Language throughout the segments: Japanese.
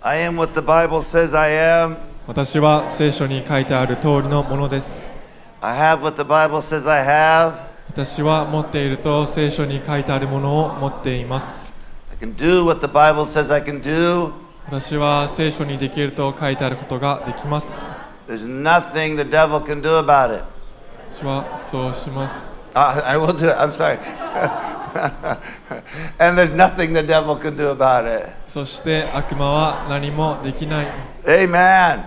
I am what the Bible says I am. 私は聖書に書いてある通りのものです I have what the Bible says I have. 私は持っていると聖書に書いてあるものを持っています I can do what the Bible says I can do. 私は聖書にできると書いてあることができます There's nothing the devil can do about it. 私はそうします Uh, I will do it. I'm sorry. and there's nothing the devil can do about it. そして悪魔は何もできない Amen.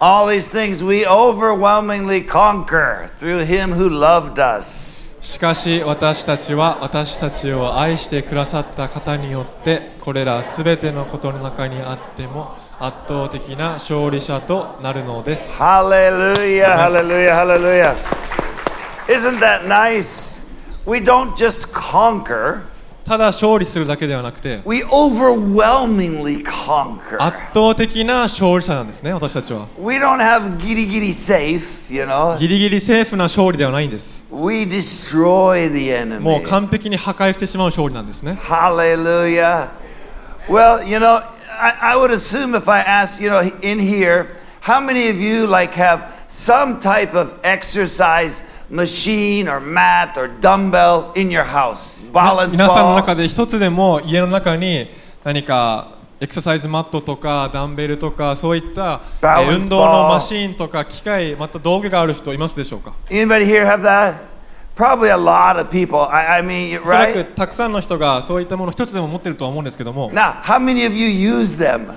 All these things we overwhelmingly conquer through him who loved us. しかし私たちは私たちを愛してくださった方によってこれらすべてのことの中にあっても圧倒的な勝利者となるのです Hallelujah, hallelujah, hallelujah. Isn't that nice? We don't just conquer, ただ勝利するだけではなくて we overwhelmingly conquer. 圧倒的な勝利者なんですね私たちは We don't have giddy giddy safe, you know. ギリギリセーフな勝利ではないんです We destroy the もう enemy. 完璧に破壊してしまう勝利なんですね Hallelujah. Well, you know, I, I would assume if I asked, you know, in here, how many of you like have some type of exercise machine or mat or dumbbell in your house? み Balance 皆さんの中 ball. で一つでも家の中に何かエクササイズマットとかダンベルとかそういった、運動のマシーンとか機械また道具がある人いますでしょうか Anybody here have that? Probably a lot of people. I, I mean, おそらく right? たくさんの人がそういったもの一つでも持ってるとは思うんですけども Now, how many of you use them?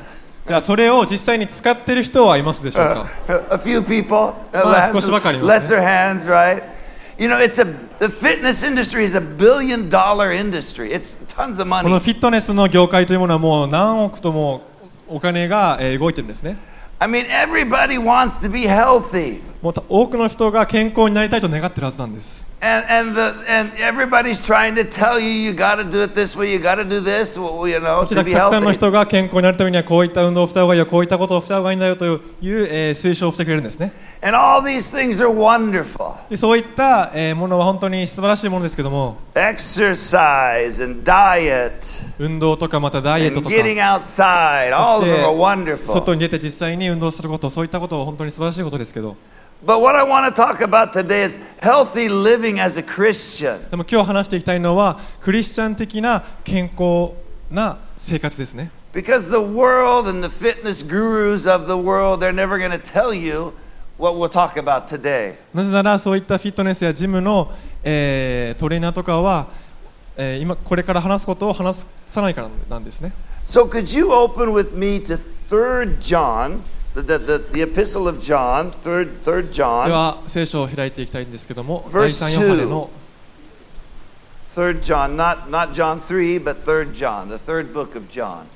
じゃあそれを実際に使ってる人はいますでしょうか A few people, uh, まあ、少しばかりいますね。lesser hands, right? You know, it's a the fitness industry is a billion dollar industry. It's tons of この money. フィットネスの業界というものはもう何億ともお金が、えー動いてるんですね I mean, everybody wants to be healthy, もうた多くの人が健康になりたいと願ってるはずなんです and and the and everybody's trying to tell you you got to do it this way, you got to do this, well, you know, たくさんの.人が健康になるためにはこういった運動をした方がいいよこういったことをした方がいいんだよという、えー推奨をしてくれるんですね And all these things are wonderful. でそういった、えーものは本当に素晴らしいものですけども Exercise and diet 運動とかまたダイエットとか getting outside, all of them are wonderful. 外に出て実際に運動することそういったことは本当に素晴らしいことですけど But what I want to talk about today is healthy living as a Christian. でも今日話していきたいのはクリスチャン的な健康な生活ですね Because the world and the fitness gurus of the world, they're never going to tell you what we'll talk about today. なぜならそういったフィットネスやジムの、えートレーナーとかは、えー今これから話すことを話さないからなんですね So could you open with me to 3 John, The, the, the, epistle of John, 3, 3で John, は聖書を開いていきたいんですけども Verse 第3ヨハネの3 John, not, not John 3, but 3 John, the third book of John.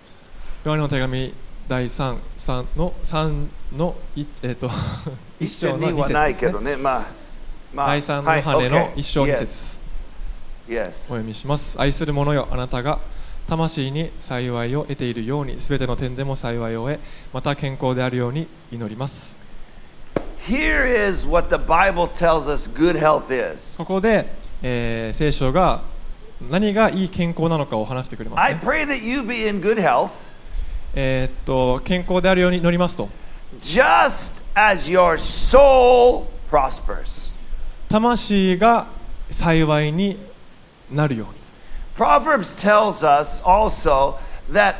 ヨハネの手紙第3 3の3のいえっ、と一章の2節ですね第3のヨハネの1章2節 Yes. お読みします愛する者よあなたが魂に幸いを得ているようにすべての点でも幸いを得また健康であるように祈ります。Here is what the Bible tells us good health is. ここで、えー聖書が何がいい健康なのかを話してくれます I ね pray that you be in good health. えーっと健康であるように祈りますと。Just as your soul prospers. 魂が幸いになるように Proverbs tells us also that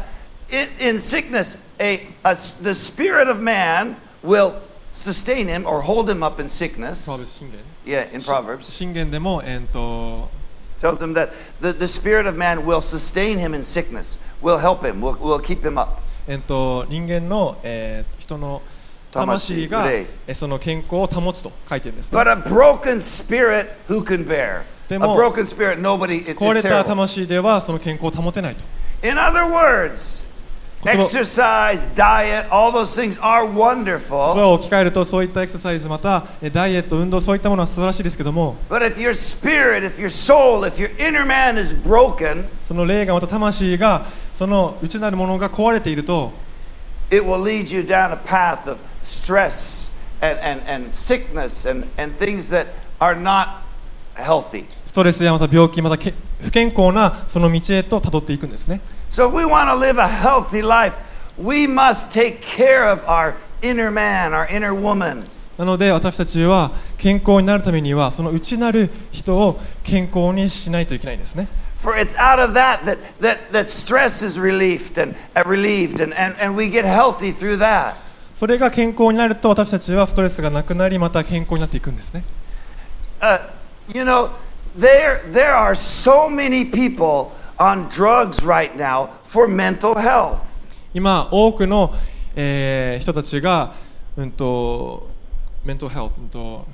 in, in sickness, a, a- the spirit of man will sustain him or hold him up in sickness. プロベス信玄 Yeah, in Proverbs. 信玄でも、えーっと Tells him that the, the spirit of man will sustain him in sickness, will help him, will, will keep him up. えーっと人間の、えー人の魂が魂えーその健康を保つと書いてるんですね But a broken spirit, who can bear? でも壊れた.魂ではその健康を保てないと In other words, exercise, diet, all those things are wonderful. を置き換えるとそういったエクササイズまたえダイエット運動そういったものは素晴らしいですけども But if your spirit, if your soul, if your inner man is broken, その霊がまた魂がその内なるものが壊れていると it will lead you down a path of stress and, and, and sickness and, and things that are not healthy. ストレスやまた病気またけ不健康なその道へと辿っていくんですね So if we want to live a healthy life, we must take care of our inner man, our inner woman. なので私たちは健康になるためにはその内なる人を健康にしないといけないんですね For it's out of that that, that, that stress is relieved and uh, relieved and, and, and we get healthy through that. それが健康になると私たちはストレスがなくなりまた健康になっていくんですね Uh, you know, there, there are so many people on drugs right now for mental health. 今多くの、えー人たちがうんとメントヘルス、うんと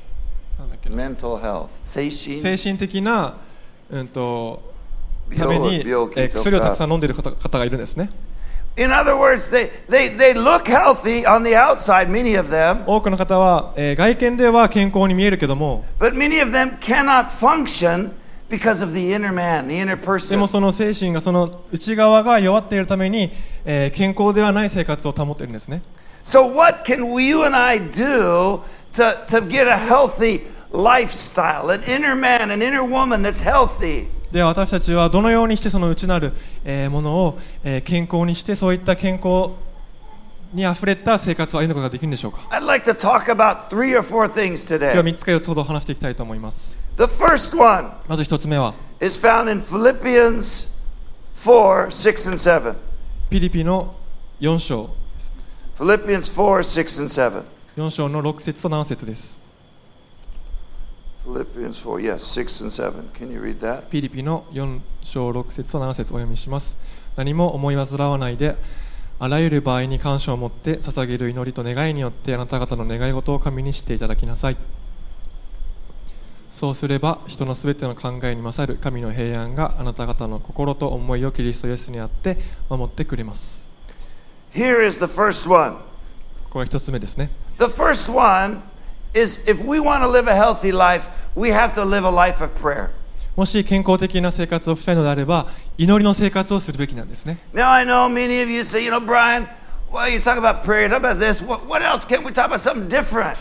なんだっけな Mental health. 精神精神的なうんとた病めに、えー薬をたくさん飲んでいる方方がいるんですね In other words, they, they, they look healthy on the outside, many of them, 多くの方は、えー外見では健康に見えるけども but many of them cannot function because of the inner man, the inner でも person. その精神がその内側が弱っているために、えー健康ではない生活を保っているんですね So, what can we, you and I do to, to get a healthy lifestyle, an inner man, an inner woman that's healthy? では私たちはどのようにしてその内なる、えーものを、えー健康にしてそういった健康にあふれた生活を歩むことができるんでしょうか I'd like to talk about three or four things 今日は today. 3つか4つほど話していきたいと思います The first one まず1つ目は is found in Philippians 4 6 and 7. ピリピの4章 Philippians 4 6 and 7. 4章の6節と7節です Philippians 4, yes, 6 and 7. Can you read that? ピリピの4章6節と7節お読みします何も思い煩わないであらゆる場合に感謝を持って捧げる祈りと願いによってあなた方の願い事を神にしていただきなさいそうすれば人のすべての考えに勝る神の平安があなた方の心と思いをキリストイエスにあって守ってくれます Here is the first one. ここが一つ目ですね The first one is if we want to live a healthy life, we have to live a life of prayer. もし健康的な生活をしたいのであれば祈りの生活をするべきなんですね Now, I know many of you say, you know, Brian, well, you talk about prayer, talk about this. What, what else? Can't we talk about something different?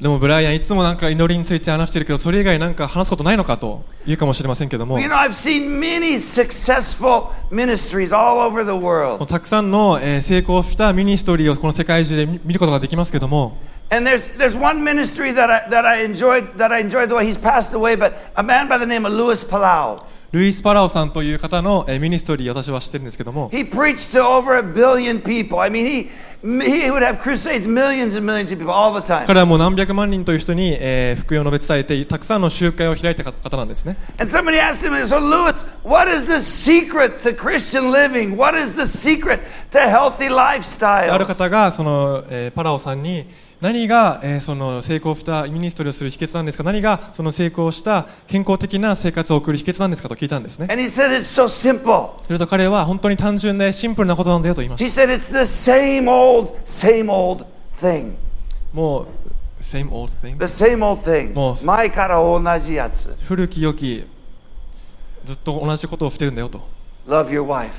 でもブライアンいつもなんか祈りについて話してるけどそれ以外なんか話すことないのかと言うかもしれませんけども You know, I've seen many successful ministries all over the world. たくさんの、えー成功したミニストリーをこの世界中で見見ることができますけども And there's, there's one ministry that I, that, I enjoyed, that I enjoyed, though he's passed away, but a man by the name of Louis Palau. ルイス・パラオさんという方の、えーミニストリー私は知ってるんですけども He preached to over a billion people. I mean, he, he would have crusades, millions and millions of people all the time. 彼はもう何百万人という人に、えー福音を述べ伝えてたくさんの集会を開いた方なんですね And somebody asked him, so Louis, what is the secret to Christian living? What is the secret to healthy ある lifestyles? 方がその、えーパラオさんに 何が、えーその成功したミニストリーをする秘訣なんですか？何がその成功した健康的な生活を送る秘訣なんですかと聞いたんですね And he said, it's so simple. すると彼は本当に単純でシンプルなことなんだよと言いまし He said, it's the same old, same old もう same old thing? The same old thing. もう前から同じやつ。古き良きずっと同じことをしてるんだよと Love your wife.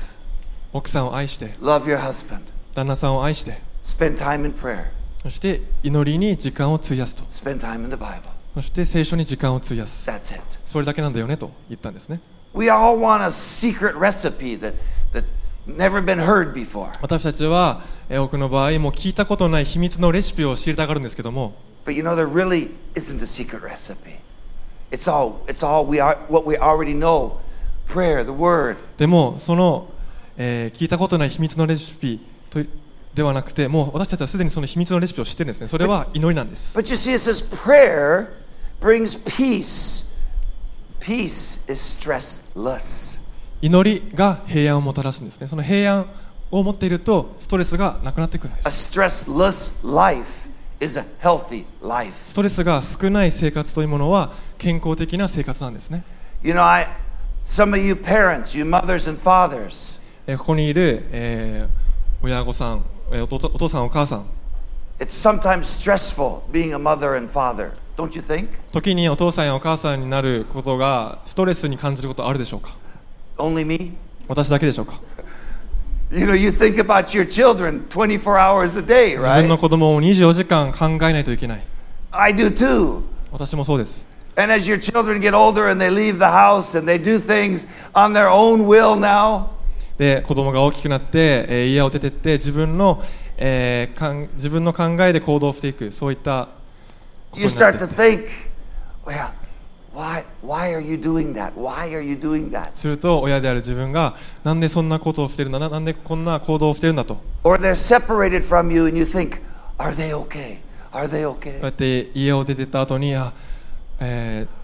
奥さんを愛して Love your husband. 旦那さんを愛して Spend time in prayer. そして祈りに時間を費やすと Spend time in the Bible. そして聖書に時間を費やす That's it. それだけなんだよねと言ったんですね We all want a secret recipe that, that never been heard before. 私たちはえー多くの場合もう聞いたことない秘密のレシピを知りたがるんですけども But you know, there really isn't a secret recipe. It's all, it's all we are, what we already know prayer, the word. でもその、えー聞いたことない秘密のレシピといではなくてもう私たちはすでにその秘密のレシピを知ってるんですねそれは祈りなんです But you see, it says prayer brings peace. Peace is stressless. 祈りが平安をもたらすんですねその平安を持っているとストレスがなくなってくるんで A す stressless life is a healthy life. ストレスが少ない生活というものは健康的な生活なんですね You know, I, some of you parents, you mothers and fathers, えーここにいる、えー親御さん、えーお父お父さんお母さん it's sometimes stressful being a mother and father. Don't you think? 時にお父さんやお母さんになることがストレスに感じることあるでしょうか Only me? 私だけでしょうか You know, you think about your children 24 hours a day, 自分の right? 子供を24時間考えないといけない I do too. 私もそうです And as your children get older and they leave the house and they do things on their own will now, で子供が大きくなって、えー家を出てって自分の、えーかん自分の考えで行動していくそういったこと You になっ start て to think, well, why, why are you doing that? Why are you doing that? すると親である自分がなんでそんなことをしてるんだななんでこんな行動をしてるんだとこ Or they're separated from you and you think, are they okay? Are they う okay? やって家を出てった後にあ、えーだ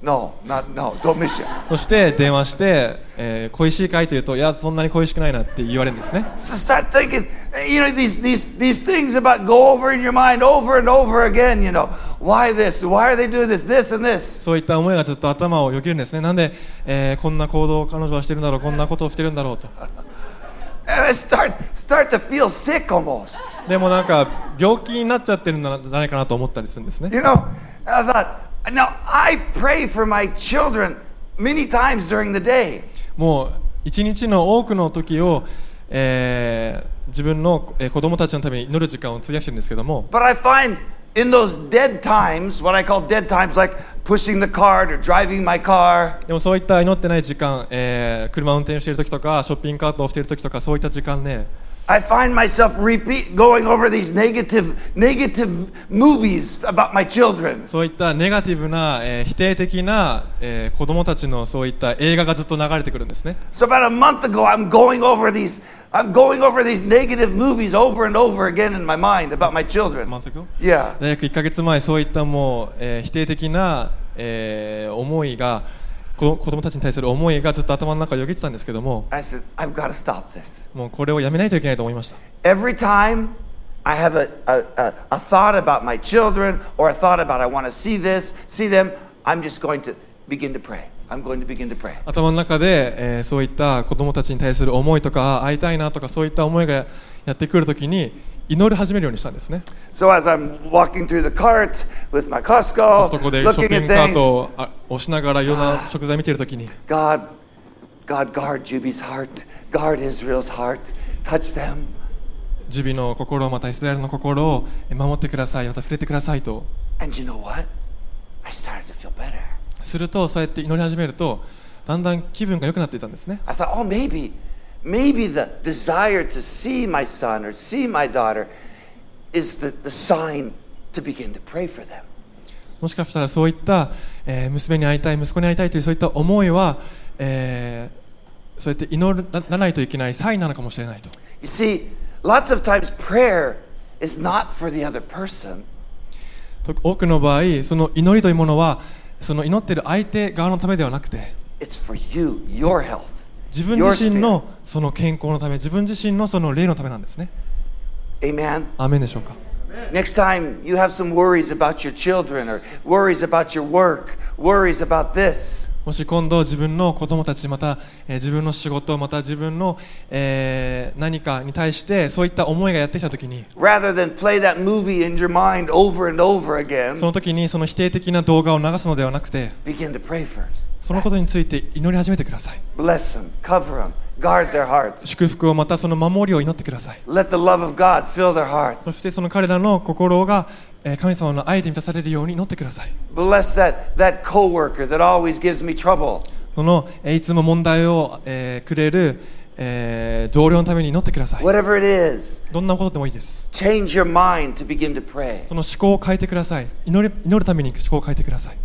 No, not no. Don't miss you. そして電話して、えー恋しいかいというと、いや、そんなに恋しくないなって言われるんですね。So start thinking. You know these these these things about go over in your mind over and over again. You know why this? Why are they doing this? This and this. そういった思いがずっと頭をよぎるんですね。なんで、えーこんな行動を彼女はしてるんだろう、こんなことをしてるんだろうと。And I start start to feel sick almost. でもなんか、病気になっちゃってるんじゃないかなと思ったりするんですね。You know, I thought. Now I pray for my children many times during the day. もう一日の多くの時を、えー自分のえー子供たちのために祈る時間を費やしてるんですけども But I find in those dead times, what I call dead times, like pushing the cart or driving my car, でもそういった祈ってない時間、えー車を運転している時とかショッピングカートをしている時とかそういった時間ね I find myself repeat going over these negative negative movies about my children. そういったネガティブな、えー否定的な、えー子供たちのそういった映画がずっと流れてくるんですね So about a month ago, I'm going over these. I'm going over these negative movies over and over again in my mind about my children. 満足 Yeah. 大学1ヶ月前そういったもう、えー否定的な、えー思いが 子子供たちに対する思いがずっと頭の中をよぎってたんですけども said. もうこれをやめないといけないと思いました Every time I have a, a, a, thought about my children or a thought about I want to see this, see them, I'm just going to begin to pray. I'm going to begin to pray. 頭の中で、えーそういった子供たちに対する思いとかあ会いたいなとかそういった思いがやってくるときに祈り始めるようにしたんですね So as I'm walking through the cart with my コ Costco, ストコでショッ looking ピン at グカート things, をあ押しながらいろんな食材見てるときに God, God, guard Juby's heart, guard Israel's heart, touch them. ジュビの心またイスラエルの心をえー守ってくださいまた触れてくださいと And you know what? I started to feel better. するとそうやって祈り始めるとだんだん気分が良くなっていたんですね I thought, oh, maybe, maybe the desire to see my son or see my daughter is the, the sign to begin to pray for them. もしかしたらそういった、えー娘に会いたい息子に会いたいというそういった思いは、えーそうやって祈らないといけないサインなのかもしれないと You see, lots of times prayer is not for the other person, と多くの場合その祈りというものはその祈っている相手側のためではなくて it's for you, your health. 自分自身のその健康のため、自分自身のその霊のためなんですね。Amen. でしょうか？もし今度自分の子供たち、また自分の仕事、また自分の、えー、何かに対してそういった思いがやってきたときに、そのときにその否定的な動画を流すのではなくて、そのことについて祈り始めてください。祝福をまたその守りを祈ってください。そしてその彼らの心が神様の愛で満たされるように祈ってください。その、え、いつも問題を、え、くれる、え、同僚のために祈ってください。どんなことでもいいです。その思考を変えてください祈る。祈るために思考を変えてください。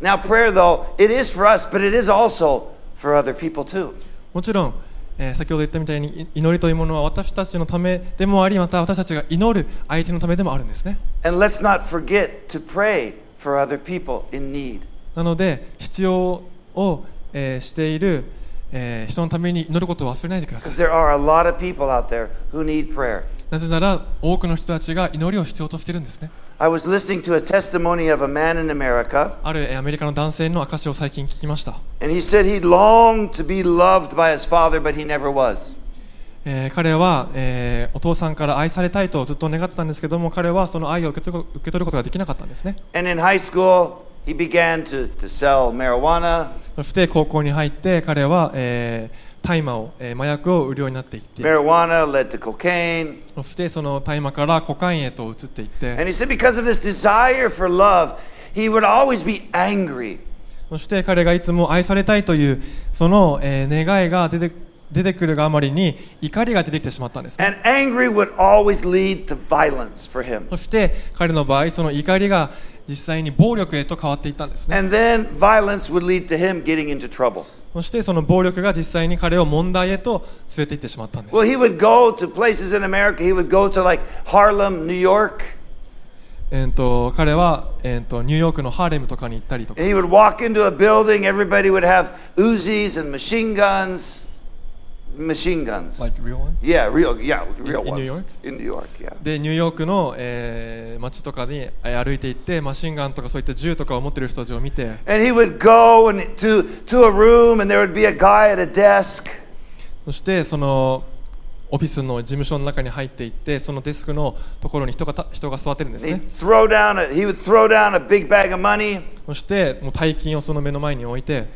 Now, prayer, though, it is for us, but it is also for other people too. もちろん、え、先ほど言ったみたいに祈りというものは私たちのためでもあり、また私たちが祈る相手のためでもあるんですね。なので、必要を、え、している、え、人のために祈ることを忘れないでください。なぜなら、多くの人たちが祈りを必要としているんですね。I was listening to a testimony of a man in America, あるえーアメリカの男性の証を最近聞きました、and he said he longed to be loved by his father, but he never was. えー彼は、えーお父さんから愛されたいとずっと願ってたんですけども彼はその愛を受け取る受け取ることができなかったんですね And in high school, he began to, to sell marijuana. そして高校に入って彼は、えー大麻を、えー、麻薬を売るようになっていって、そしてその大麻からコカインへと移っていって、そして彼がいつも愛されたいというその、え、願いが出て,出てくるがあまりに怒りが出てきてしまったんです。そして彼の場合、その怒りが実際に暴力へと変わっていったんですね。そしてその暴力が実際に彼を問題へと連れて行ってしまったんです Well, he would go to places in America. He would go to like Harlem, New York. えーと彼は、えーとニューヨークのハーレムとかに行ったりとか And he would walk into a building. Everybody would have Uzis and machine guns. Machine guns. Like real one? Yeah, real. Yeah, real in New ones. York? In New York, yeah. でニューヨークの、えー街とかにえー歩いて行ってマシンガンとかそういった銃とかを持ってる人たちを見て And he would go and to to a room, and there would be a guy at a desk, そしてそのオフィスの事務所の中に入っていってそのデスクのところに人がた人が座ってるんですね throw down a, he would throw down a big bag of money, そしてもう大金をその目の前に置いて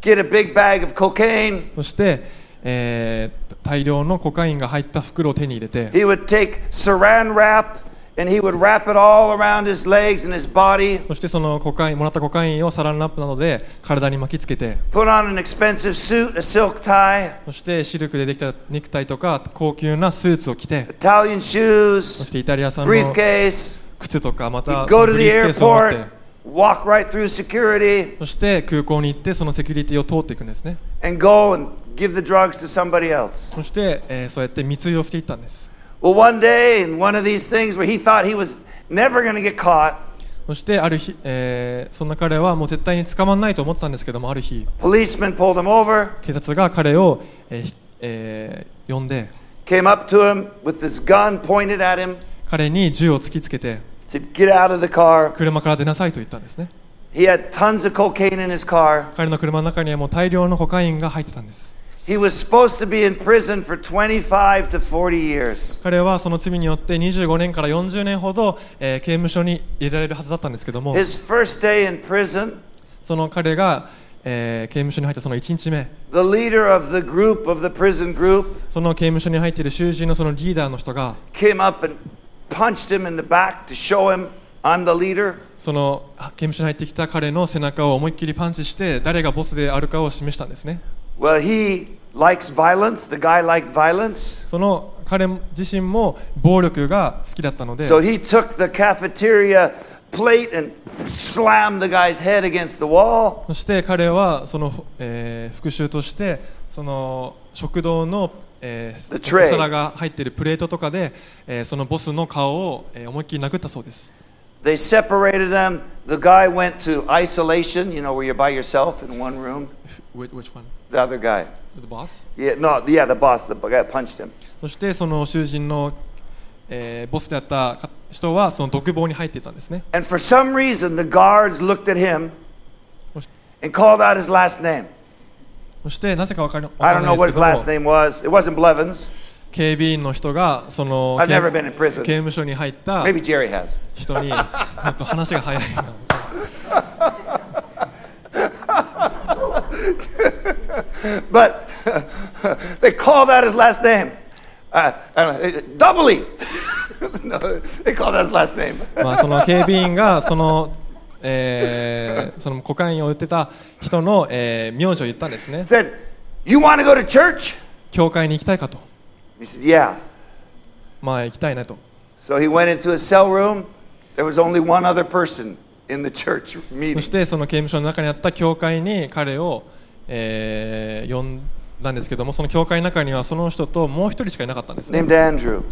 get a big bag of cocaine. そして、えー大量のコカインが入った袋を手に入れて He would take saran wrap and he would wrap it all around his legs and his body. そしてそのコカインもらったコカインをサランラップなどで体に巻きつけて Put on an expensive suit, a silk tie, そしてシルクでできたネクタイとか高級なスーツを着て Italian そ shoes, してイタリア産の briefcase. 靴とかまた He'd そ go の to ブ the リーフケースを持って airport, walk right through security, そして空港に行ってそのセキュリティを通っていくんですね and go and give the drugs to somebody else. そして、えーそうやって密輸をしていったんです Well, one day in one of these things where he thought he was never going to get caught, そしてある日、えーそんな彼はもう絶対に捕まらないと思ってたんですけどもある日 policeman pulled him over, 警察が彼を、えーひえー呼んで came up to him with this gun pointed at him, 彼に銃を突きつけて said, Get out of the car. 車から出なさいと言ったんですね He had tons of cocaine in his car. 彼の車の中にはもう大量のコカインが入ってたんです He was supposed to be in prison for 25 to 40 years. 彼はその罪によって25年から40年ほど、えー刑務所に入れられるはずだったんですけども His first day in prison, その彼が、えー刑務所に入ったその1日目 the leader of the group, of the prison group, その刑務所に入っている囚人のそのリーダーの人が came up and punched him in the back to show him, I'm the leader. そのあ刑務所に入ってきた彼の背中を思いっきりパンチして誰がボスであるかを示したんですね Well, he likes violence. The guy liked violence. その彼自身も暴力が好きだったので So he took the cafeteria plate and slammed the guy's head against the wall. そして彼はその、えー復讐としてその食堂の、えー The tray お皿が入っているプレートとかで、えーそのボスの顔を、えー思いっきり殴ったそうです They separated them. The guy went to isolation, you know, where you're by yourself in one room. Which, which one? The other guy. The boss? Yeah, no, yeah, the boss, the guy punched him. そしてその囚人の、えーボスであったか人はその独房に入っていたんですね And for some reason, the guards looked at him and called out his last name. そしてなぜかわかりわ I か don't らな know いです what け his ど last name was. It wasn't Blevins. 警備員の人がその I've 刑 never been in prison. 刑務所に入った Maybe Jerry has. 人にえっと話が早いな But they called out his last name. Uh, I don't know, doubly. no, they called out his last name. まあその警備員がその、えーそのコカインを売ってた人の、えー名字を言ったんですね Said, You want to go to church? 教会に行きたいかと He said, Yeah. まあ行きたいねと So he went into his cell room. There was only one other person In the church そ meeting. してその刑務所の中にあった教会に彼を、えー呼んだんですけどもその教会の中にはその人ともう一人しかいなかったんですね Named Andrew.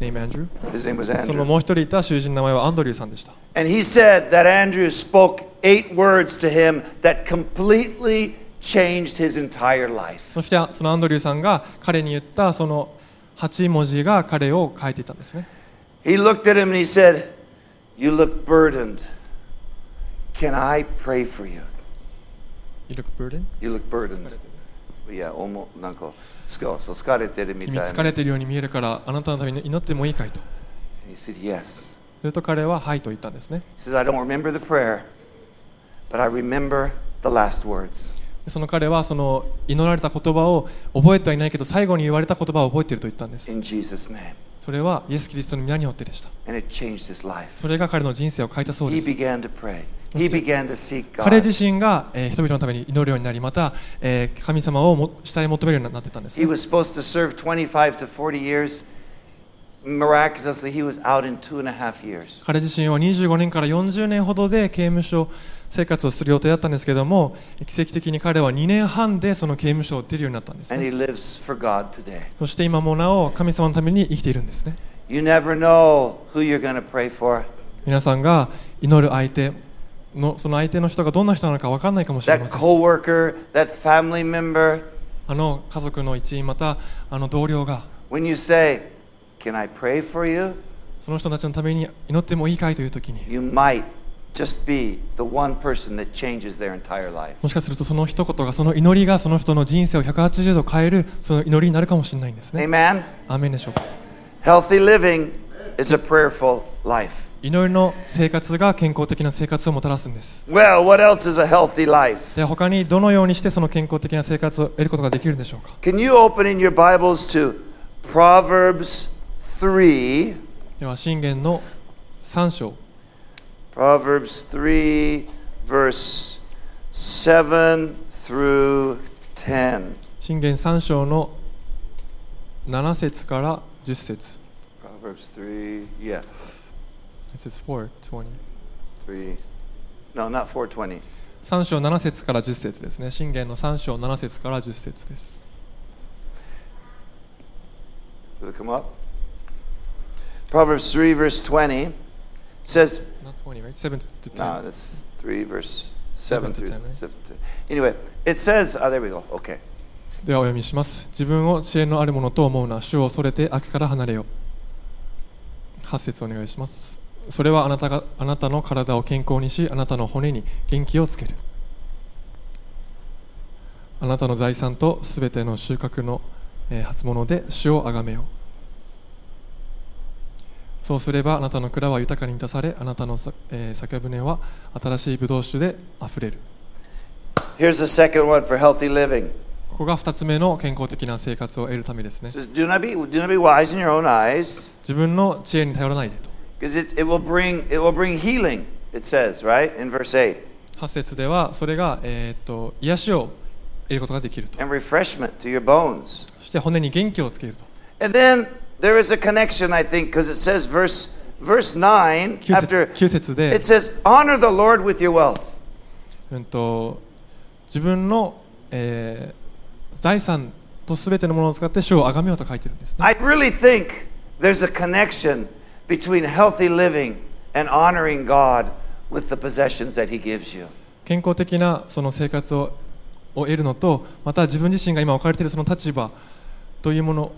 Name Andrew His name was その Andrew. もう一人いた囚人の名前はアンドリューさんでした And he said that Andrew spoke eight words to him that completely changed his entire life. そしてそのアンドリューさんが彼に言ったその8文字が彼を変えていたんですね He looked at him and he said, You look burdened. Can I pray for you? You look burdened? もなんか、そう、疲れてるい。るように見えるから、あなたのために祈ってもいいかいと。それと彼は、はいと言ったんですね。He その彼はその祈られた言葉を覚えてはいないけど最後に言われた言葉を覚えていると言ったんです。それはイエス・キリストの皆によってでした。それが彼の人生を変えたそうです。彼.自身が、えー人々のために祈るようになりまた、えー神様をも下へ求めるようになってたんです、He was supposed to serve 25 to 40 years. Miraculously, he was out in two and a half years. 彼自身は25年から40年ほどで刑務所生活をする予定だったんですけども奇跡的に彼は2年半でその刑務所を出るようになったんです、And ね、he lives for God today. そして今もなお神様のために生きているんですね You never know who you're going to pray for. 皆さんが祈る相手のその相手の人がどんな人なのか分かんないかもしれ That ません coworker, that family member. あの家族の一員またあの同僚が When you say, Can I pray for you? その人たちのために祈ってもいいかいという時に You might just be the one person that changes their entire life. もしかするとその一言がその祈りがその人の人生を180度変えるその祈りになるかもしれないんですね Amen? アーメンでしょうか Healthy living is a prayerful life. 祈りの生活が健康的な生活をもたらすんです Well, what else is a healthy life? では他にどのようにしてその健康的な生活を得ることができるんでしょうか Can you open in your Bibles to Proverbs 3? では信玄の3章 Proverbs 3, verse 7 through 10. 信玄3章の7節から10節 Proverbs 3, yeah, It says 420 3. No, not 420. 3章7節から10節ですね信玄の3章7節から10節です Does it come up? Proverbs 3, verse 20 says, Not 20, right? 7 to 10 no, that's 3, verse 7 Seven to through 10, right? 7 to- Anyway, it says, oh, there we go. Okay. ではお読みします自分を知恵のあるものと思うな主を恐れて悪から離れよ8節お願いしますそれはあなたがあなたの体を健康にしあなたの骨に元気をつける。あなたの財産とすべての収穫の、初物で主をあがめよう。そうすればあなたの蔵は豊かに満たされあなたの、酒舟は新しいブドウ酒であふれる。Here's the second one for healthy living. ここが2つ目の健康的な生活を得るためですね自分の知恵に頼らないでと because it, it will bring it will bring healing. It says, right? In verse 8. 8節ではそれが、えーっと癒しを得ることができると And refreshment to your bones. そして骨に元気をつけると And then there is a connection, I think, because it says verse verse 9 9 after 節 ,9 節で it、says, honor the Lord with your wealth. うん、と自分の、えー財産とすべてのものを使って主を崇めようと書いてるんですね I really think there's a connection between healthy living and honoring God with the possessions that He gives you. 健康的なその生活をを得るのとまた自分自身が今置かれているその立場というもの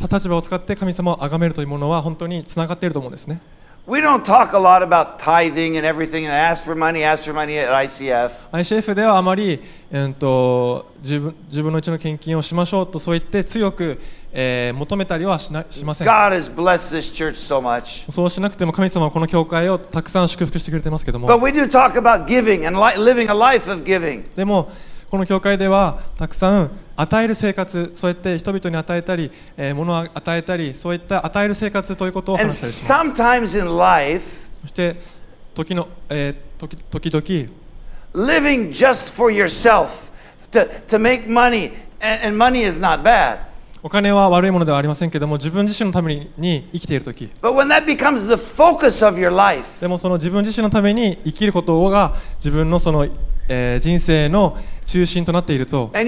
立場を使って神様を崇めるというものは本当につながっていると思うんですね We don't talk a lot about tithing and everything and ask for money, ask for money at ICF. ICF ではあまり、えー、と自分自分のうちの献金をしましょうとそう言って強く、えー求めたりはしなしません God has blessed this church so much. そうしなくても神様はこの教会をたくさん祝福してくれてますけども But we do talk about giving and li- living a life of giving. でもこの教会ではたくさん与える生活そうやって人々に与えたり、えー物を与えたりそういった与える生活ということを And 話したりします sometimes in life, そして時の、えー時時々 living just for yourself to, to make money, and, and money is not bad. お金は悪いものではありませんけども、自分自身のために生きているとき、でもその自分自身のために生きることが自分の,その、えー、人生の中心となっていると、そし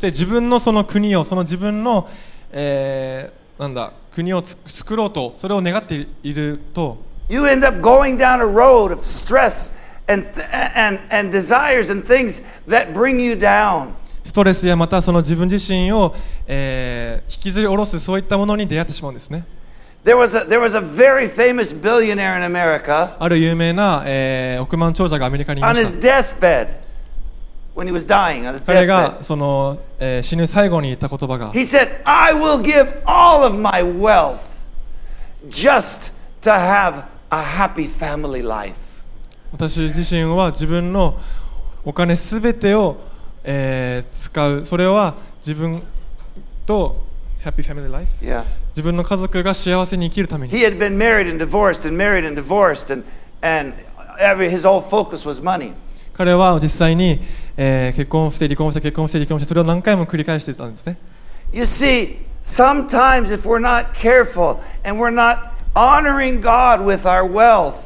て自分の,その国を、その自分の、えー、なんだ国をつ作ろうと、それを願っていると、You end up going down a road of stress and, and, and desires and things that bring you down. ストレスやまたその自分自身を、えー引きずり下ろすそういったものに出会ってしまうんですね There was a, there was a very famous billionaire in America ある有名な、えー億万長者がアメリカにいま on し his た deathbed. when he was dying on his 彼が deathbed. その、えー死ぬ最後に言った言葉が He said, I will give all of my wealth just to have a happy family life. 私自身は自分のお金すべてを、えー使うそれは自分と Happy Family Life Yeah. 自分の家族が幸せに生きるために He had been married and divorced and married and divorced, and, and every, his whole focus was money. 彼は実際に、えー結婚して離婚して結婚して離婚してそれを何回も繰り返してたんですね You see, sometimes if we're not careful and we're not honoring God with our wealth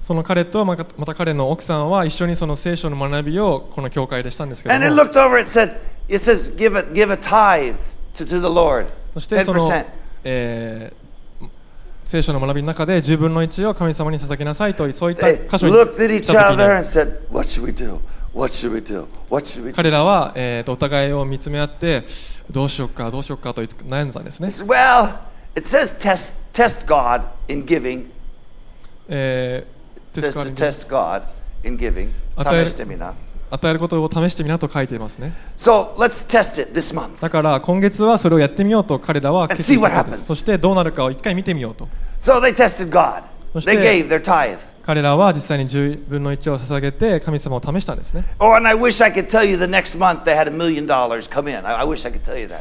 その彼とまた彼の奥さんは一緒にその聖書の学びをこの教会でしたんですけどそして、聖書の学びの中で10分の1を神様に捧げなさいとそういった箇所に彼らは、えー、とお互いを見つめ合ってどうしようかどうしようかと悩んだんですね。It says test, test God in giving. えー says to test God in giving. 試してみな。与えることを試してみなと書いていますね So let's test it this month. だから今月はそれをやってみようと彼らは決心した what で.すそしてどうなるかを一回見てみようと So they tested God. So して- They gave their tithe. 彼らは実際に10分の1を捧げて神様を試したんですね、Oh, and I wish I could tell you the next month they had a million dollars come in. I, I wish I could tell you that.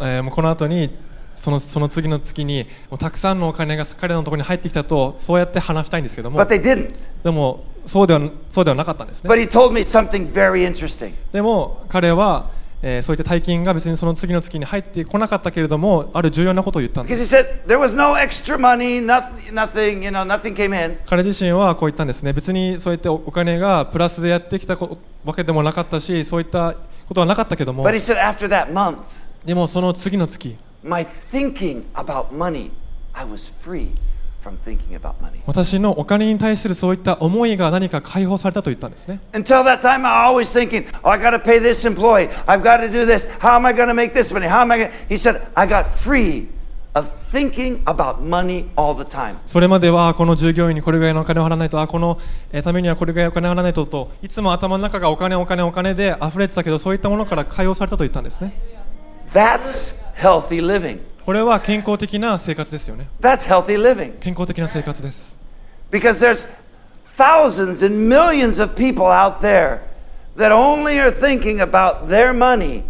えーもうこの後にそのその次の月にもうたくさんのお金が彼らのところに入ってきたとそうやって話したいんですけども But they didn't. でもそうではそうではなかったんですね But he told me something very interesting. でも彼は、えーそういった大金が別にその次の月に入ってこなかったけれどもある重要なことを言ったんで Because す he said there was no extra money, not, nothing, you know, nothing came in. 彼自身はこう言ったんですね別にそういったおお金がプラスでやってきたこわけでもなかったしそういったことはなかったけども But he said after that month, でもその次の月 My thinking about money, I was free. 私のお金に対するそういった思いが何か解放されたと言ったんですね。それまではこの従業員にこれぐらいのお金を払わないと、あこのためにはこれぐらいお金を払わないとと、いつも頭の中がお金、お金、お金で溢れてたけど、そういったものから解放されたと言ったんですね。healthy living. これは健康的な生活ですよね That's healthy living. 健康的な生活です Because there's thousands and millions of people out there that only are thinking about their money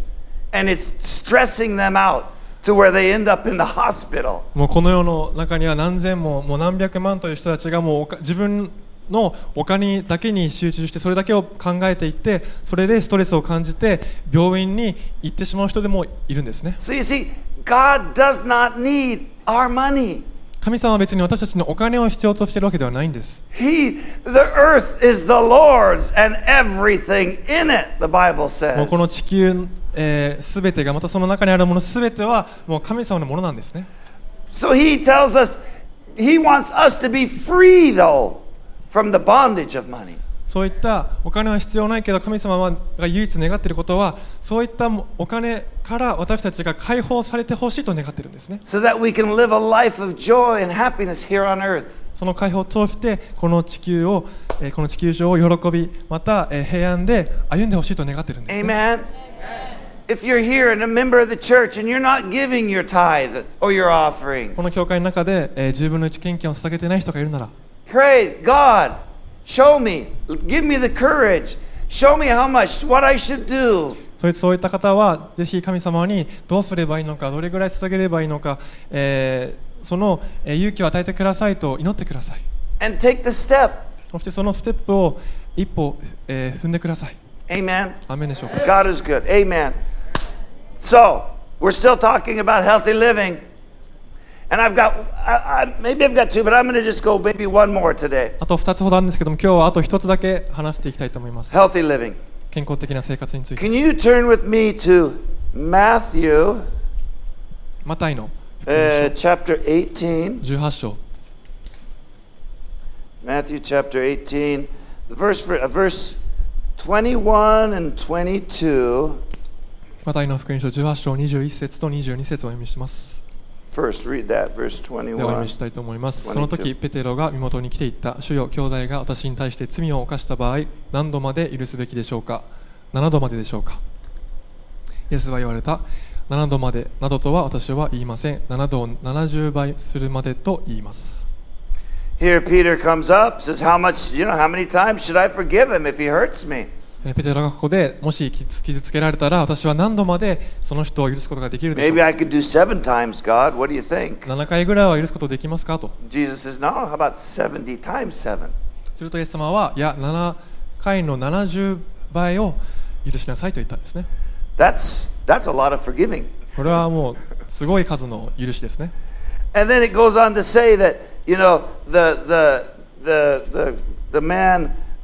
and it's stressing them out to where they end up in the hospital. もうこの世の中には何千ももう何百万という人たちがもうおか自分 のお金だけに集中してそれだけを考えていってそれでストレスを感じて病院に行ってしまう人でもいるんですね So you see, God does not need our money. 神様は別に私たちのお金を必要としているわけではないんです He, the earth is the Lord's and everything in it, the Bible もう says. この地球すべ、全てがまたその中にあるものすべてはもう神様のものなんですね So he tells us, he wants us to be free, though, from the bondage of money. そういったお金は必要ないけど神様はが唯一願っていることはそういったお金から私たちが解放されてほしいと願っているんですね so that we can live a life of joy and happiness here on earth. その解放を通してこの地球を、えーこの地球上を喜びまた、えー平安で歩んでほしいと願っているんです、ね、Amen. If you're here and a member of the church and you're not giving your tithe or your offerings, この教会の中で、えー10分の1献金を捧げていない人がいるなら pray, God, show me, give me the courage, show me how much, what I should do. そういった方はぜひ神様にどうすればいいのかどれぐらい捧げればいいのか、えーその、えー勇気を与えてくださいと祈ってください and take the step. そしてそのステップを一歩、えー踏んでください Amen. アーメンでしょうか God is good. Amen. So, we're still talking about healthy living. And I've got, I, I, maybe I've got two, but I'm going to just go maybe one more today. あと2つほどあるんですけども今日はあと1つだけ話していきたいと思います Healthy living. 健康的な生活について Can you turn with me to Matthew マタイの uh, chapter 18? 書18章 Matthew chapter 18, the verse, uh, verse 21 and 22. マタイの福音書18章21節と22節をお読みします First, read that, verse ではお読み 21. したいと思います。22その時ペテロが身元に来ていった主よ兄弟が私に対して罪を犯した場合何度まで許すべきでしょうか？7度まででしょうか？イエスは言われた。7度までなどとは私は言いません。7度を70倍するまでと言います。Here, Peter comes up, says, How much, you know, how many times should I forgive him if he hurts me? ペテロがここでもし傷つけられたら私は何度までその人を許すことができるでしょう。か七7回ぐらいは許すことができますかと、するとイエス様はいや7回の70倍を許しなさいと言ったんですね。これはもうすごい数の許しですね。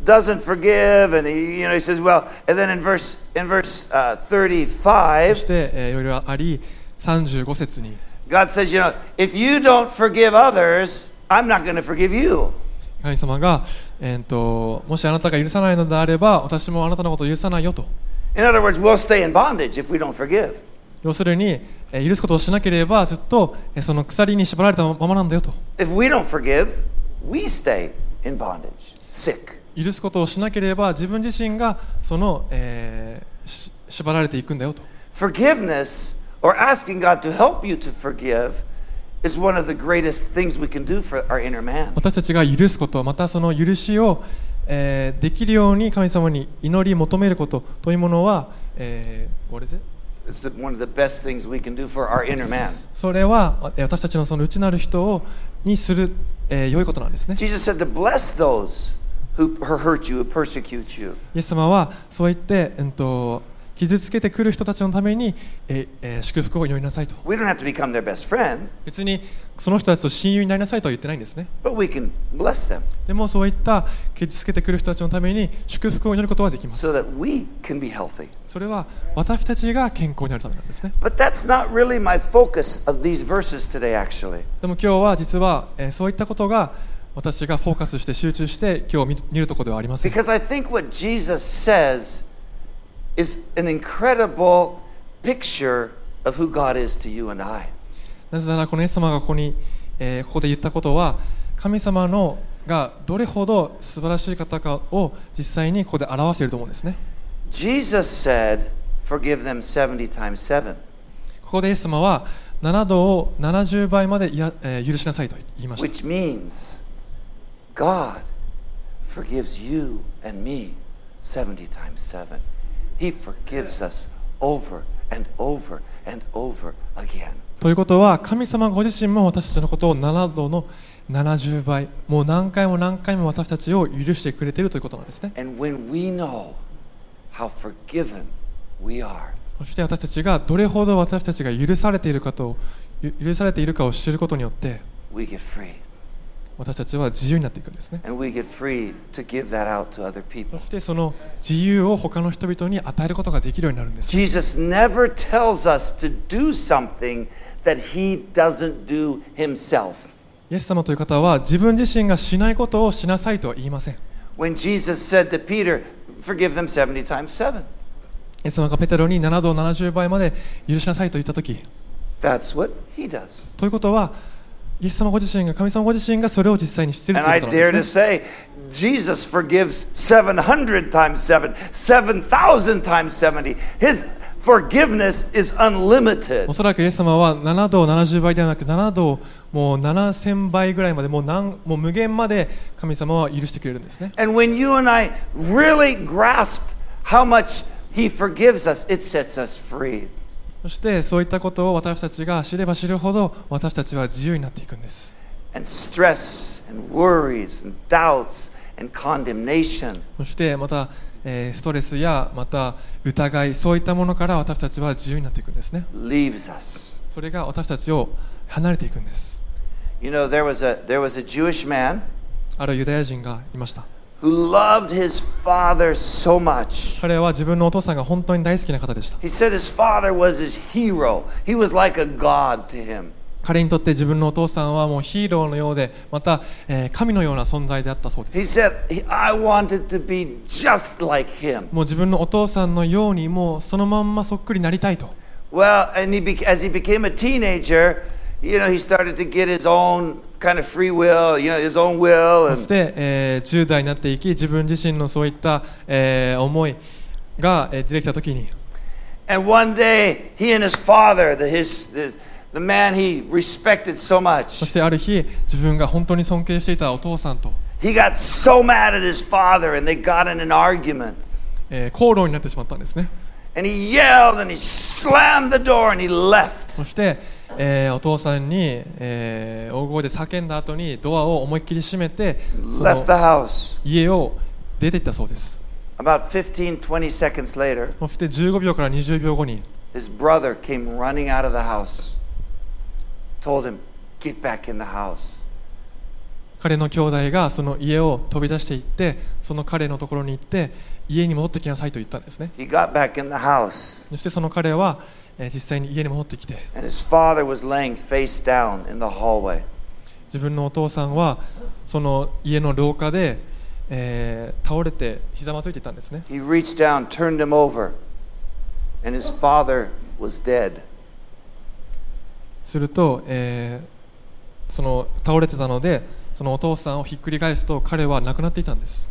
doesn't forgive, and he, you know, he says, well, and then in verse, in verse uh, そ 35, して、えーいろいろあり35節に God says, you know, if you don't forgive others, I'm not going to forgive you. 神様が、えーともしあなたが許さないのであれば私もあなたのことを許さないよと In other words, we'll stay in bondage if we don't forgive. 要するに、えー許すことをしなければずっと、えーその鎖に縛られたままなんだよと If we don't forgive, we stay in bondage, sick. 許すことをしなければ自分自身がその、えーし縛られていくんだよと Forgiveness or asking God to help you to forgive is one of the greatest things we can do for our inner man. 私たちが許すことまたその許しを、えーできるように神様に祈り求めることというものは、えー what is it? It's the, one of the best things we can do for our inner man. それはえー私たちのその内なる人をにする、えー良いことなんですね Jesus said to bless those イエス様はそう言って、うんと、傷つけてくる人たちのためにええ祝福を祈りなさいと。別にその人たちと親友になりなさいと言ってないんですね。でもそういった傷つけてくる人たちのために祝福を祈ることはできます。それは私たちが健康になるためなんですね。でも今日は実はえそういったことが。私がフォーカスして集中して今日見見るところではありません Because I think what Jesus says is an incredible picture of who God is to you and I. なぜならこのイエス様がここに、えーここで言ったことは神様のがどれほど素晴らしい方かを実際にここで表していると思うんですね Jesus said, Forgive them 70 times 7. ここでイエス様は7度を70倍までいや、えー許しなさいと言いました Which means God forgives you and me 70 times 7. He forgives us over and over and over again. ということは神様ご自身も私たちのことを7度の70倍もう何回も何回も私たちを許してくれているということなんですね。そして私たちがどれほど私たちが許されているかと許されているかを知ることによって。We get free. 私たちは自由になっていくんですね。そしてその自由を他の人々に与えることができるようになるんです。イエス様という方は自分自身がしないことをしなさいとは言いません。イエス様がペテロに7度70倍まで許しなさいと言ったとき、ということは、イエス様ご自身が神様ご自身がそれを実際に知ているというですね。おそらくイエス様は7度70倍ではなく7度もう7000倍ぐらいまでもう,何もう無限まで神様は許してくれるんですね。And when you and I really. そしてそういったことを私たちが知れば知るほど私たちは自由になっていくんです。And stress and worries and doubts and condemnation. そしてまた、えーストレスやまた疑いそういったものから私たちは自由になっていくんですね。Leaves us. それが私たちを離れていくんです。You know, there was a there was a Jewish man あるユダヤ人がいました who loved his father so much. 彼は自分のお父さんが本当に大好きな方でした He said his father was his hero. He was like a god to him. 彼にとって自分のお父さんはもうヒーローのようでまた、えー神のような存在であったそうです He said, "He- I wanted to be just like him. もう自分のお父さんのようにもうそのまんまそっくりなりたいと Well, and he be- as he became a teenager, you know, he started to get his own kind of free will, you know, his own will. そし And, て、えー10代になっていき自分自身のそういった、えー思いが、えー出てきた時に and one day, he and his father, the, his, the, the man he respected so そ much, してある日自分が本当に尊敬していたお父さんと、he got so mad at his father and they got in an argument. えー口論になってしまったんですね And he yelled and he slammed the door and he left. そして、えーお父さんに、えー大声で叫んだ後にドアを思いっきり閉めて.家を出て行ったそうです About 15, 20 seconds later, そして15秒から20秒後に his brother came running out of the house, told him, Get back in the house. 彼の兄弟がその家を飛び出していってその彼のところに行って家に戻ってきなさいと言ったんですね He got back in the house, そしてその彼は、えー実際に家に戻ってきて自分のお父さんはその家の廊下で、え、倒れてひざまずいていたんですね。Down, over, すると、え、その倒れてたのでそのお父さんをひっくり返すと彼は亡くなっていたんです。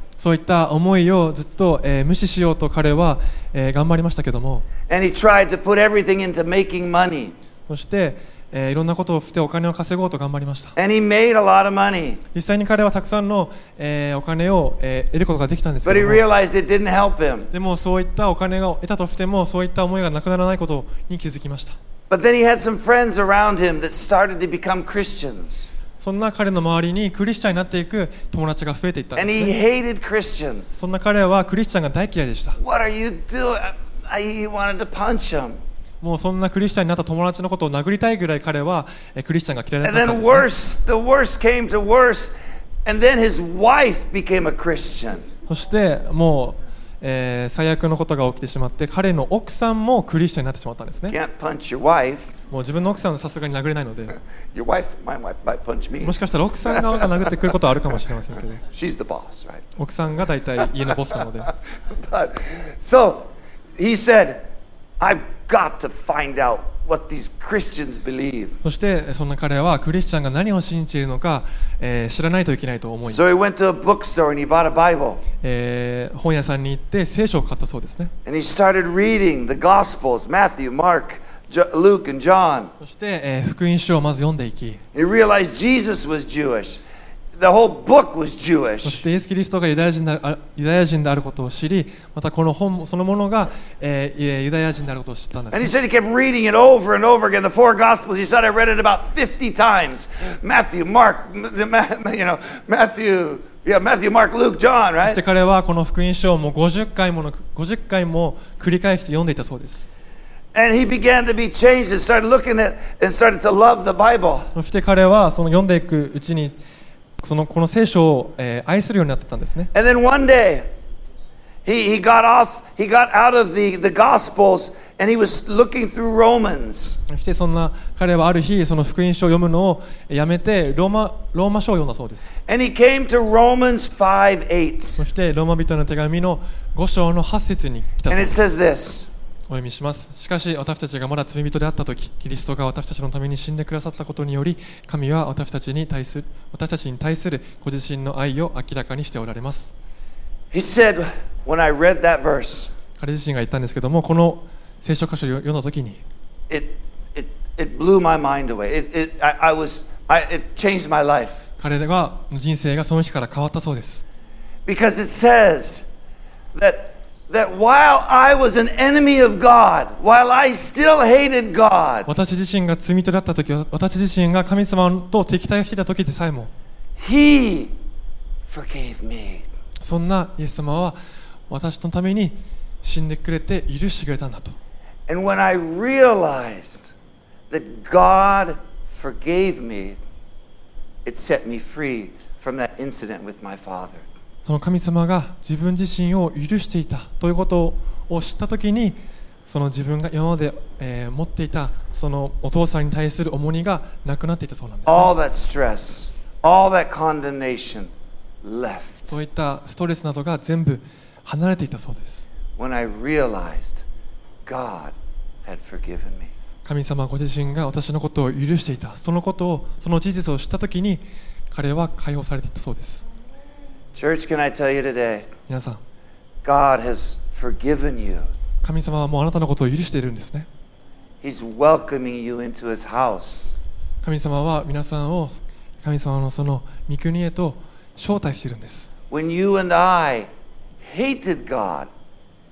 そういった思いをずっと、えー、無視しようと彼は、えー、頑張りましたけども。そして、えー、いろんなことをしてお金を稼ごうと頑張りました。実際に彼はたくさんの、えー、お金を、えー、得ることができたんですけども。But he realized it didn't help him. でもそういったお金を得たとしても、そういった思いがなくならないことに気づきました。But then he had some friends around him that started to become Christians. そんな彼の周りにクリスチャンになっていく友達が増えていったんです、ね.そんな彼はクリスチャンが大嫌いでした What are you doing? I, he wanted to punch him. もうそんなクリスチャンになった友達のことを殴りたいぐらい彼はえークリスチャンが嫌いだったん then です、ね、worse, the worst came to worse. And then his wife became a Christian. そしてもう、えー最悪のことが起きてしまって彼の奥さんもクリスチャンになってしまったんですね Can't punch your wife. もう自分の奥さんはさすがに殴れないので Your wife, my wife might punch me. もしかしたら奥さん側が殴ってくることはあるかもしれませんけど She's the boss, right? 奥さんが大体家のボスなので But so he said, I've got to find out what these Christians believe. そしてそんな彼はクリスチャンが何を信じているのか、えー知らないといけないと思い、So he went to a bookstore and he bought a Bible. えー本屋さんに行って聖書を買ったそうですね And he started reading the Gospels Matthew, Mark, Luke, and John. そして、えー福音書をまず読んでいき He realized Jesus was Jewish. The whole book was そし Jewish. てイエス・キリストがユダヤ人であるあユダヤ人であることを知りまたこの本そのものが、えーえーユダヤ人であることを知ったんで And he す、ね、said he kept reading it over and over again. The four Gospels. He said I read it about 50 times. Matthew, Mark, you know, Matthew, yeah, Matthew, Mark, Luke, John, そして right? 彼はこの福音書をもう50回もの50回も繰り返して読んでいたそうです And he began to be changed and started looking at and started to love the Bible. そして彼はその読んでいくうちにそのこの聖書を、えー愛するようになってたんですね And then one day, he, he got off, he got out of the, the Gospels and he was looking through Romans. そしてそんな彼はある日その福音書を読むのをやめてローマローマ書を読んだそうです And he came to Romans 5 8. そしてローマ人の手紙の5章の8節に来たそう And で it す says this お読みしますしかし私たちがまだ罪人であった時キリストが私たちのために死んでくださったことにより神は私たちに対する私たちに対するご自身の愛を明らかにしておられます He said, when I read that verse, 彼自身が言ったんですけどもこの聖書箇所を読んだ時に it, it, it blew my mind away. It, it, I, I was, I, it changed my life. 彼が人生がその日から変わったそうです Because it says that, that while I was an enemy of God, while I still hated God, 私自身が罪人だった時私自身が神様と敵対していた時でさえも He forgave me. そんなイエス様は私のために死んでくれて許してくれたんだと And when I realized that God forgave me, it set me free from that incident with my father. その神様が自分自身を許していたということを知ったときにその自分が今まで、えー持っていたそのお父さんに対する重荷がなくなっていたそうなんですね、All that stress, all that condemnation left. そういったストレスなどが全部離れていたそうです。When I realized God had forgiven me. 神様ご自身が私のことを許していた。そのことをその事実を知ったときに彼は解放されていったそうです Church, can I tell you today? 皆さん God has forgiven you. 神様はもうあなたのことを許しているんですね He's welcoming you into his house. 神様は皆さんを神様のその御国へと招待しているんです When you and I hated God,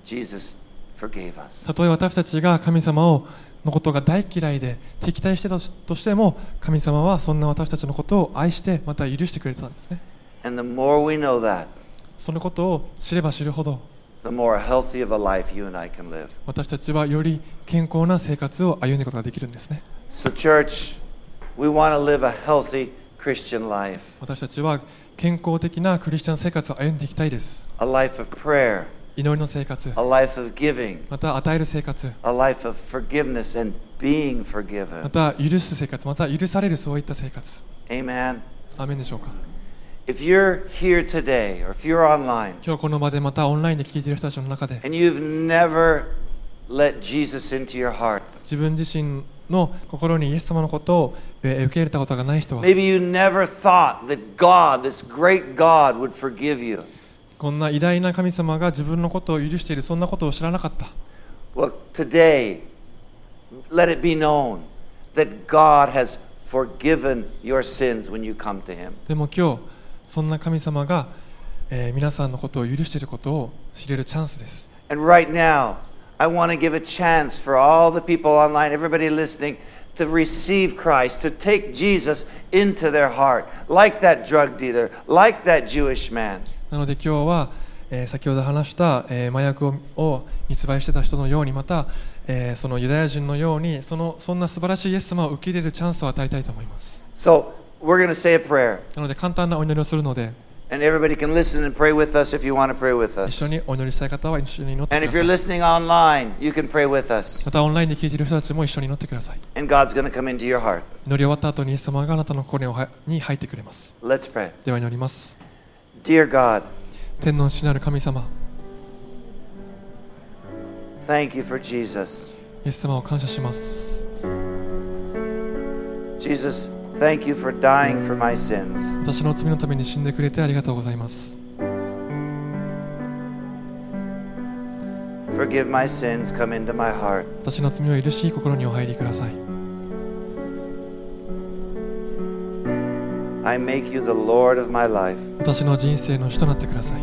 Jesus forgave us. たとえ私たちが神様をのことが大嫌いで敵対してたとしても神様はそんな私たちのことを愛してまた許してくれてたんですね And the more we know that, そのことを知れば知るほど the more healthy of a life you and I can live. 私たちはより健康な生活を歩んでいくことができるんですね So, church, we want to live a healthy Christian life, 私たちは健康的なクリスチャン生活を歩んでいきたいです a life of prayer, 祈りの生活 a life of giving, また与える生活 a life of forgiveness and being ま forgiven. た許す生活また許されるそういった生活 Amen. アーメンでしょうか If you're here today or if you're online 今日この場でまたオンラインで聞いている人たちの中で and you've never let Jesus into your heart, 自分自身の心にイエス様のことをえー受け入れたことがない人は maybe you never thought that God, this great God, would forgive you. こんな偉大な神様が自分のことを許しているそんなことを知らなかった Well, today, let it be known that God has forgiven your sins when you come to Him. でも今日そんな神様が、えー皆さんのことを許していることを知れるチャンスです And right now, I want to give a chance for all the people online, everybody listening, to receive Christ, to take Jesus into their heart, like that drug dealer, like that Jewish man. なので今日は、えー先ほど話した、えー麻薬をを密売してた人のようにまた、えーそのユダヤ人のようにそのそんな素晴らしいイエス様を受け入れるチャンスを与えたいと思います So, we're going to say a prayer, なので簡単なお祈りをするので and everybody can listen and pray with us if you want to pray with 一緒 us. にお祈りしたい方は一緒に祈って And く if だ you're さい listening online, you can pray with us, またオンラインで聞いている人たちも一緒に祈ってください and God's going to come into your heart. 祈り終わった後にイエス様があなたの心にはに入ってくれます Let's pray. では祈ります Dear God, 天の父なる神様 thank you for Jesus. イエス様を感謝します Jesus, thank you for dying for my sins. 私の罪のために死んでくれてありがとうございます Forgive my sins, come into my heart. 私の罪を許し心にお入りください I make you the Lord of my life. 私の人生の主となってください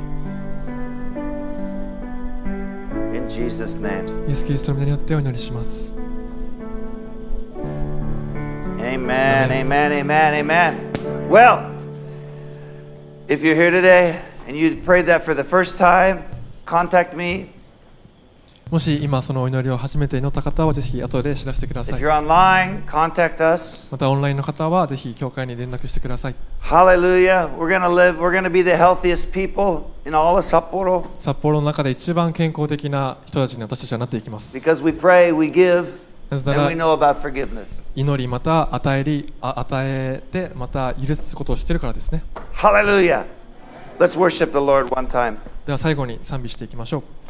In Jesus' name. イエス・キリストの皆によってお祈りします Amen, amen, amen, amen. Well, if you're here today and you prayed that for the first time, contact me. もし今そのお祈りを初めて祈った方はぜひ後で知らせてくださ If い you're online, contact us. またオンラインの方はぜひ教会に連絡してください Hallelujah. We're to live, we're to be the healthiest people in all of Sapporo 札幌の中で一番健康的な人たちに私たちはなっていきます because we pray, we give, 祈りまた与え,りあ与えてまた許すことをしてるからですね。では最後に賛美していきましょう。